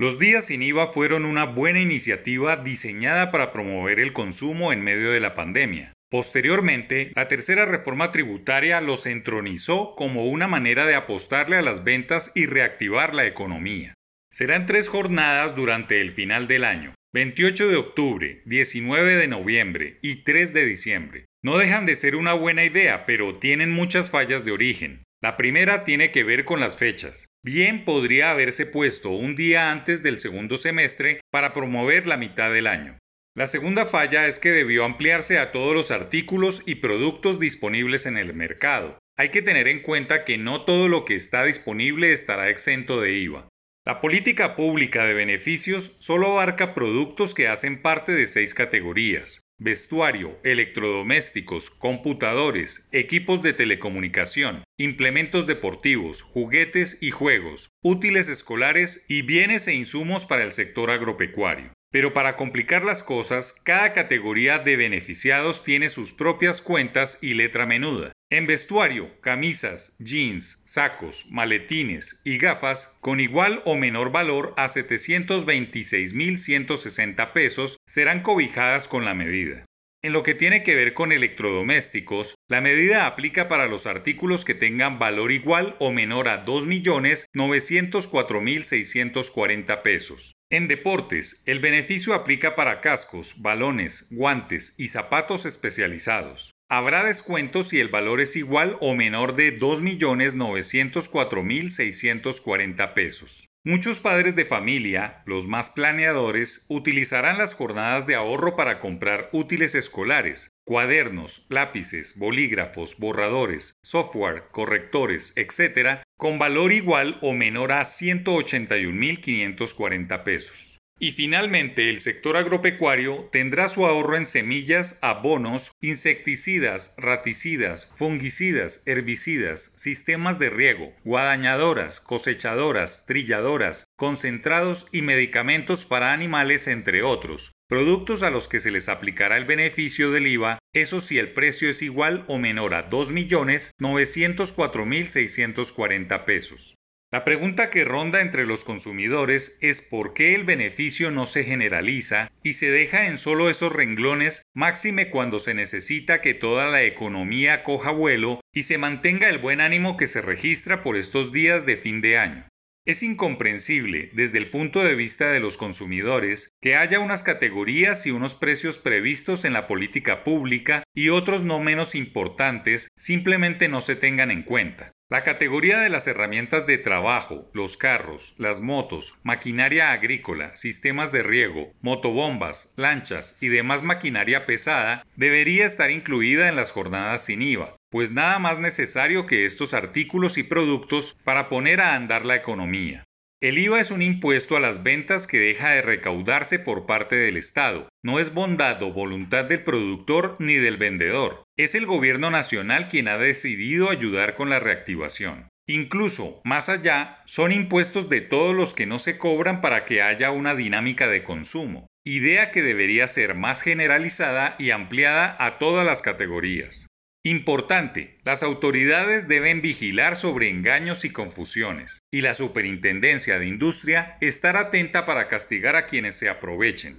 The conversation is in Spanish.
Los días sin IVA fueron una buena iniciativa diseñada para promover el consumo en medio de la pandemia. Posteriormente, la tercera reforma tributaria los entronizó como una manera de apostarle a las ventas y reactivar la economía. Serán tres jornadas durante el final del año, 28 de octubre, 19 de noviembre y 3 de diciembre. No dejan de ser una buena idea, pero tienen muchas fallas de origen. La primera tiene que ver con las fechas. Bien podría haberse puesto un día antes del segundo semestre para promover la mitad del año. La segunda falla es que debió ampliarse a todos los artículos y productos disponibles en el mercado. Hay que tener en cuenta que no todo lo que está disponible estará exento de IVA. La política pública de beneficios solo abarca productos que hacen parte de seis categorías. Vestuario, electrodomésticos, computadores, equipos de telecomunicación, implementos deportivos, juguetes y juegos, útiles escolares y bienes e insumos para el sector agropecuario. Pero para complicar las cosas, cada categoría de beneficiados tiene sus propias cuentas y letra menuda. En vestuario, camisas, jeans, sacos, maletines y gafas con igual o menor valor a 726.160 pesos serán cobijadas con la medida. En lo que tiene que ver con electrodomésticos, la medida aplica para los artículos que tengan valor igual o menor a 2.904.640 pesos. En deportes, el beneficio aplica para cascos, balones, guantes y zapatos especializados. Habrá descuento si el valor es igual o menor de 2.904.640 pesos. Muchos padres de familia, los más planeadores, utilizarán las jornadas de ahorro para comprar útiles escolares, cuadernos, lápices, bolígrafos, borradores, software, correctores, etc., con valor igual o menor a 181.540 pesos. Y finalmente, el sector agropecuario tendrá su ahorro en semillas, abonos, insecticidas, raticidas, fungicidas, herbicidas, sistemas de riego, guadañadoras, cosechadoras, trilladoras, concentrados y medicamentos para animales, entre otros. Productos a los que se les aplicará el beneficio del IVA, eso si el precio es igual o menor a 2.904.640 pesos. La pregunta que ronda entre los consumidores es por qué el beneficio no se generaliza y se deja en solo esos renglones, máxime cuando se necesita que toda la economía coja vuelo y se mantenga el buen ánimo que se registra por estos días de fin de año. Es incomprensible desde el punto de vista de los consumidores que haya unas categorías y unos precios previstos en la política pública y otros no menos importantes simplemente no se tengan en cuenta. La categoría de las herramientas de trabajo, los carros, las motos, maquinaria agrícola, sistemas de riego, motobombas, lanchas y demás maquinaria pesada debería estar incluida en las jornadas sin IVA, pues nada más necesario que estos artículos y productos para poner a andar la economía. El IVA es un impuesto a las ventas que deja de recaudarse por parte del Estado. No es bondad o voluntad del productor ni del vendedor. Es el gobierno nacional quien ha decidido ayudar con la reactivación. Incluso, más allá, son impuestos de todos los que no se cobran para que haya una dinámica de consumo, idea que debería ser más generalizada y ampliada a todas las categorías. Importante, las autoridades deben vigilar sobre engaños y confusiones, y la Superintendencia de Industria estar atenta para castigar a quienes se aprovechen.